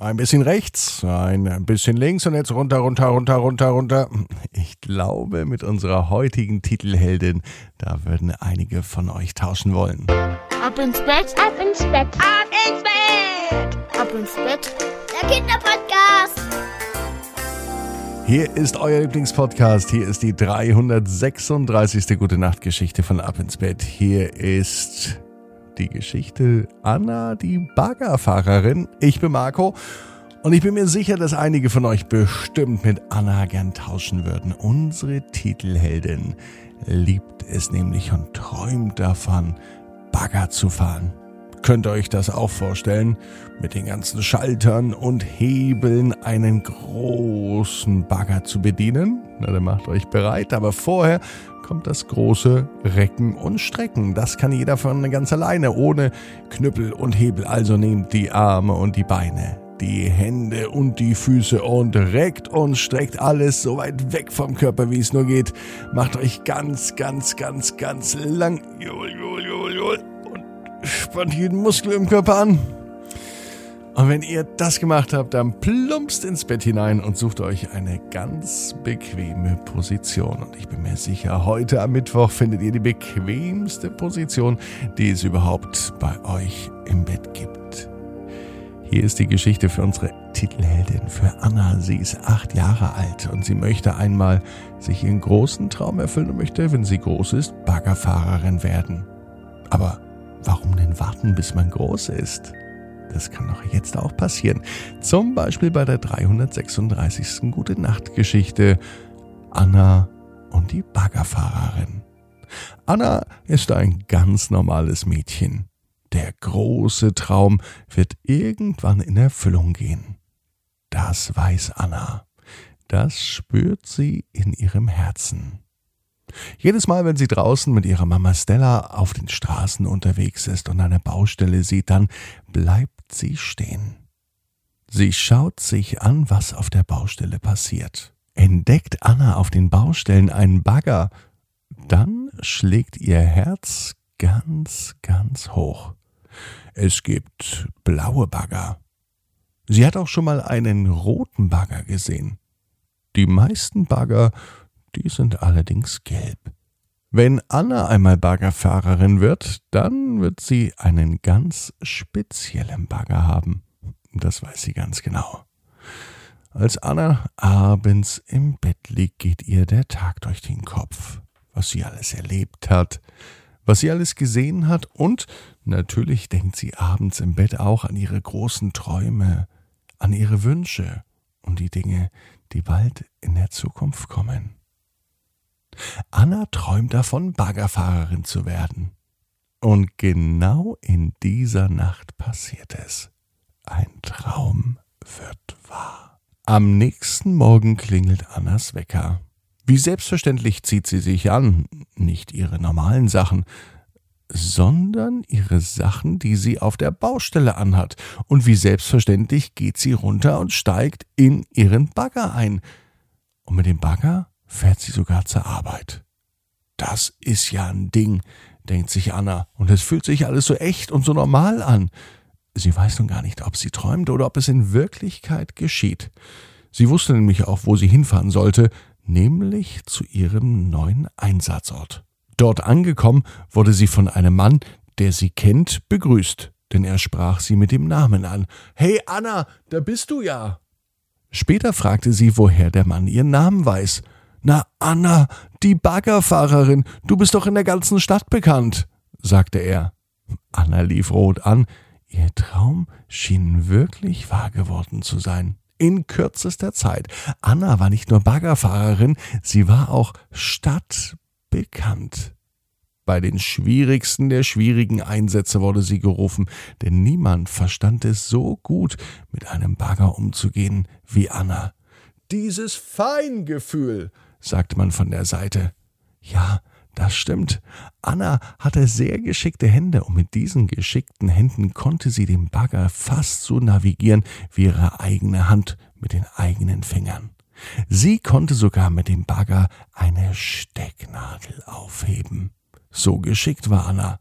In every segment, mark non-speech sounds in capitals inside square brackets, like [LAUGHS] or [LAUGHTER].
Ein bisschen rechts, ein bisschen links und jetzt runter, runter, runter, runter, runter. Ich glaube, mit unserer heutigen Titelheldin, da würden einige von euch tauschen wollen. Ab ins Bett, ab ins Bett, ab ins Bett, ab ins Bett. Der Kinderpodcast. Hier ist euer Lieblingspodcast. Hier ist die 336. Gute Nacht Geschichte von Ab ins Bett. Hier ist die Geschichte Anna, die Baggerfahrerin. Ich bin Marco und ich bin mir sicher, dass einige von euch bestimmt mit Anna gern tauschen würden. Unsere Titelheldin liebt es nämlich und träumt davon, Bagger zu fahren. Könnt ihr euch das auch vorstellen? Mit den ganzen Schaltern und Hebeln einen großen Bagger zu bedienen? Na, dann macht euch bereit, aber vorher kommt das große Recken und Strecken. Das kann jeder von ganz alleine, ohne Knüppel und Hebel. Also nehmt die Arme und die Beine, die Hände und die Füße und reckt und streckt alles so weit weg vom Körper, wie es nur geht. Macht euch ganz, ganz, ganz, ganz lang. Jul, jul, spannt jeden Muskel im Körper an. Und wenn ihr das gemacht habt, dann plumpst ins Bett hinein und sucht euch eine ganz bequeme Position. Und ich bin mir sicher, heute am Mittwoch findet ihr die bequemste Position, die es überhaupt bei euch im Bett gibt. Hier ist die Geschichte für unsere Titelheldin, für Anna. Sie ist acht Jahre alt und sie möchte einmal sich ihren großen Traum erfüllen und möchte, wenn sie groß ist, Baggerfahrerin werden. Aber warum denn warten, bis man groß ist? Das kann doch jetzt auch passieren. Zum Beispiel bei der 336. Gute Nacht Geschichte Anna und die Baggerfahrerin. Anna ist ein ganz normales Mädchen. Der große Traum wird irgendwann in Erfüllung gehen. Das weiß Anna. Das spürt sie in ihrem Herzen. Jedes Mal, wenn sie draußen mit ihrer Mama Stella auf den Straßen unterwegs ist und eine Baustelle sieht, dann bleibt sie stehen. Sie schaut sich an, was auf der Baustelle passiert. Entdeckt Anna auf den Baustellen einen Bagger, dann schlägt ihr Herz ganz, ganz hoch. Es gibt blaue Bagger. Sie hat auch schon mal einen roten Bagger gesehen. Die meisten Bagger, die sind allerdings gelb. Wenn Anna einmal Baggerfahrerin wird, dann wird sie einen ganz speziellen Bagger haben. Das weiß sie ganz genau. Als Anna abends im Bett liegt, geht ihr der Tag durch den Kopf, was sie alles erlebt hat, was sie alles gesehen hat und natürlich denkt sie abends im Bett auch an ihre großen Träume, an ihre Wünsche und die Dinge, die bald in der Zukunft kommen. Anna träumt davon, Baggerfahrerin zu werden. Und genau in dieser Nacht passiert es. Ein Traum wird wahr. Am nächsten Morgen klingelt Annas Wecker. Wie selbstverständlich zieht sie sich an, nicht ihre normalen Sachen, sondern ihre Sachen, die sie auf der Baustelle anhat. Und wie selbstverständlich geht sie runter und steigt in ihren Bagger ein. Und mit dem Bagger fährt sie sogar zur Arbeit. Das ist ja ein Ding, denkt sich Anna, und es fühlt sich alles so echt und so normal an. Sie weiß nun gar nicht, ob sie träumt oder ob es in Wirklichkeit geschieht. Sie wusste nämlich auch, wo sie hinfahren sollte, nämlich zu ihrem neuen Einsatzort. Dort angekommen, wurde sie von einem Mann, der sie kennt, begrüßt, denn er sprach sie mit dem Namen an. Hey Anna, da bist du ja. Später fragte sie, woher der Mann ihren Namen weiß. Na, Anna, die Baggerfahrerin, du bist doch in der ganzen Stadt bekannt, sagte er. Anna lief rot an. Ihr Traum schien wirklich wahr geworden zu sein. In kürzester Zeit. Anna war nicht nur Baggerfahrerin, sie war auch stadtbekannt. Bei den schwierigsten der schwierigen Einsätze wurde sie gerufen, denn niemand verstand es so gut, mit einem Bagger umzugehen wie Anna. Dieses Feingefühl, sagte man von der Seite. Ja, das stimmt. Anna hatte sehr geschickte Hände und mit diesen geschickten Händen konnte sie den Bagger fast so navigieren wie ihre eigene Hand mit den eigenen Fingern. Sie konnte sogar mit dem Bagger eine Stecknadel aufheben. So geschickt war Anna.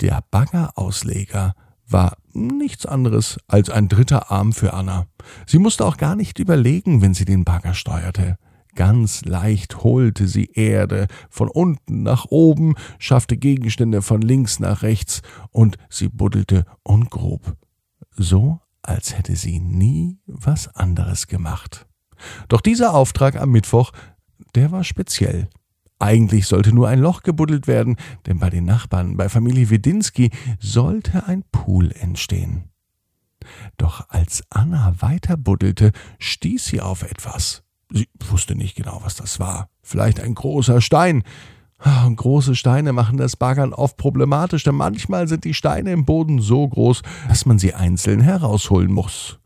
Der Baggerausleger war nichts anderes als ein dritter Arm für Anna. Sie musste auch gar nicht überlegen, wenn sie den Bagger steuerte. Ganz leicht holte sie Erde von unten nach oben, schaffte Gegenstände von links nach rechts und sie buddelte und grub. So, als hätte sie nie was anderes gemacht. Doch dieser Auftrag am Mittwoch, der war speziell. Eigentlich sollte nur ein Loch gebuddelt werden, denn bei den Nachbarn, bei Familie Wedinski, sollte ein Pool entstehen. Doch als Anna weiter buddelte, stieß sie auf etwas. Sie wusste nicht genau, was das war. Vielleicht ein großer Stein. Ah, und große Steine machen das Baggern oft problematisch, denn manchmal sind die Steine im Boden so groß, dass man sie einzeln herausholen muss.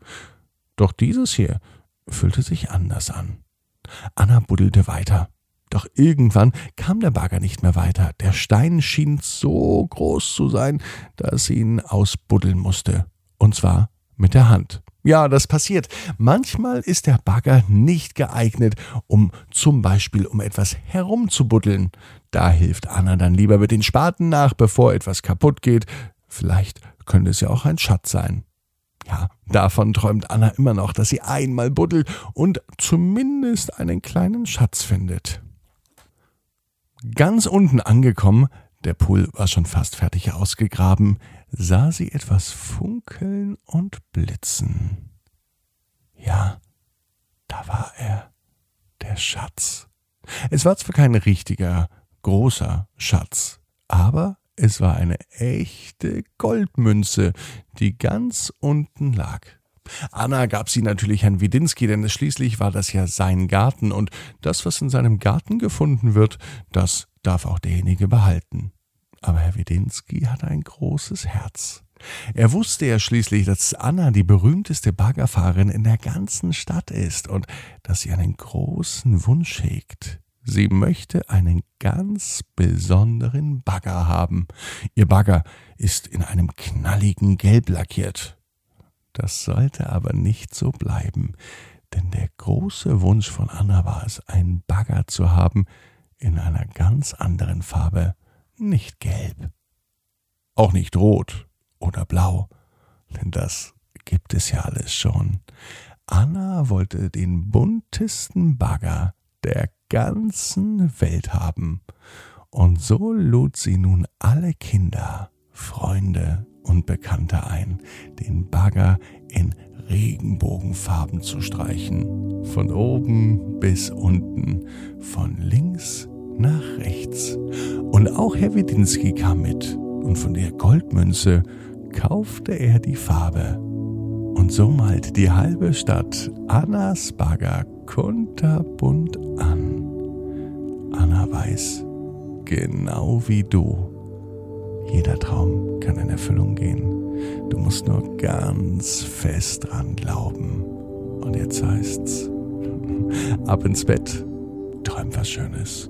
Doch dieses hier fühlte sich anders an. Anna buddelte weiter. Doch irgendwann kam der Bagger nicht mehr weiter. Der Stein schien so groß zu sein, dass sie ihn ausbuddeln musste. Und zwar mit der Hand. Ja, das passiert. Manchmal ist der Bagger nicht geeignet, um zum Beispiel um etwas herumzubuddeln. Da hilft Anna dann lieber mit den Spaten nach, bevor etwas kaputt geht. Vielleicht könnte es ja auch ein Schatz sein. Ja, davon träumt Anna immer noch, dass sie einmal buddelt und zumindest einen kleinen Schatz findet. Ganz unten angekommen, der Pool war schon fast fertig ausgegraben, sah sie etwas funkeln und blitzen. Ja, da war er, der Schatz. Es war zwar kein richtiger, großer Schatz, aber es war eine echte Goldmünze, die ganz unten lag. Anna gab sie natürlich Herrn Widinski, denn schließlich war das ja sein Garten und das, was in seinem Garten gefunden wird, das darf auch derjenige behalten. Aber Herr Widinski hatte ein großes Herz. Er wusste ja schließlich, dass Anna die berühmteste Baggerfahrerin in der ganzen Stadt ist und dass sie einen großen Wunsch hegt. Sie möchte einen ganz besonderen Bagger haben. Ihr Bagger ist in einem knalligen Gelb lackiert. Das sollte aber nicht so bleiben, denn der große Wunsch von Anna war es, einen Bagger zu haben in einer ganz anderen Farbe, nicht gelb, auch nicht rot oder blau, denn das gibt es ja alles schon. Anna wollte den buntesten Bagger der ganzen Welt haben. Und so lud sie nun alle Kinder, Freunde und Bekannte ein, den Bagger in Regenbogenfarben zu streichen. Von oben bis unten, von links nach rechts. Und auch Herr Widinski kam mit, und von der Goldmünze kaufte er die Farbe. Und so malte die halbe Stadt Annas Bagger kunterbunt an. Anna weiß, genau wie du, jeder Traum kann in Erfüllung gehen. Du musst nur ganz fest dran glauben. Und jetzt heißt's, [LAUGHS] ab ins Bett, träum was Schönes.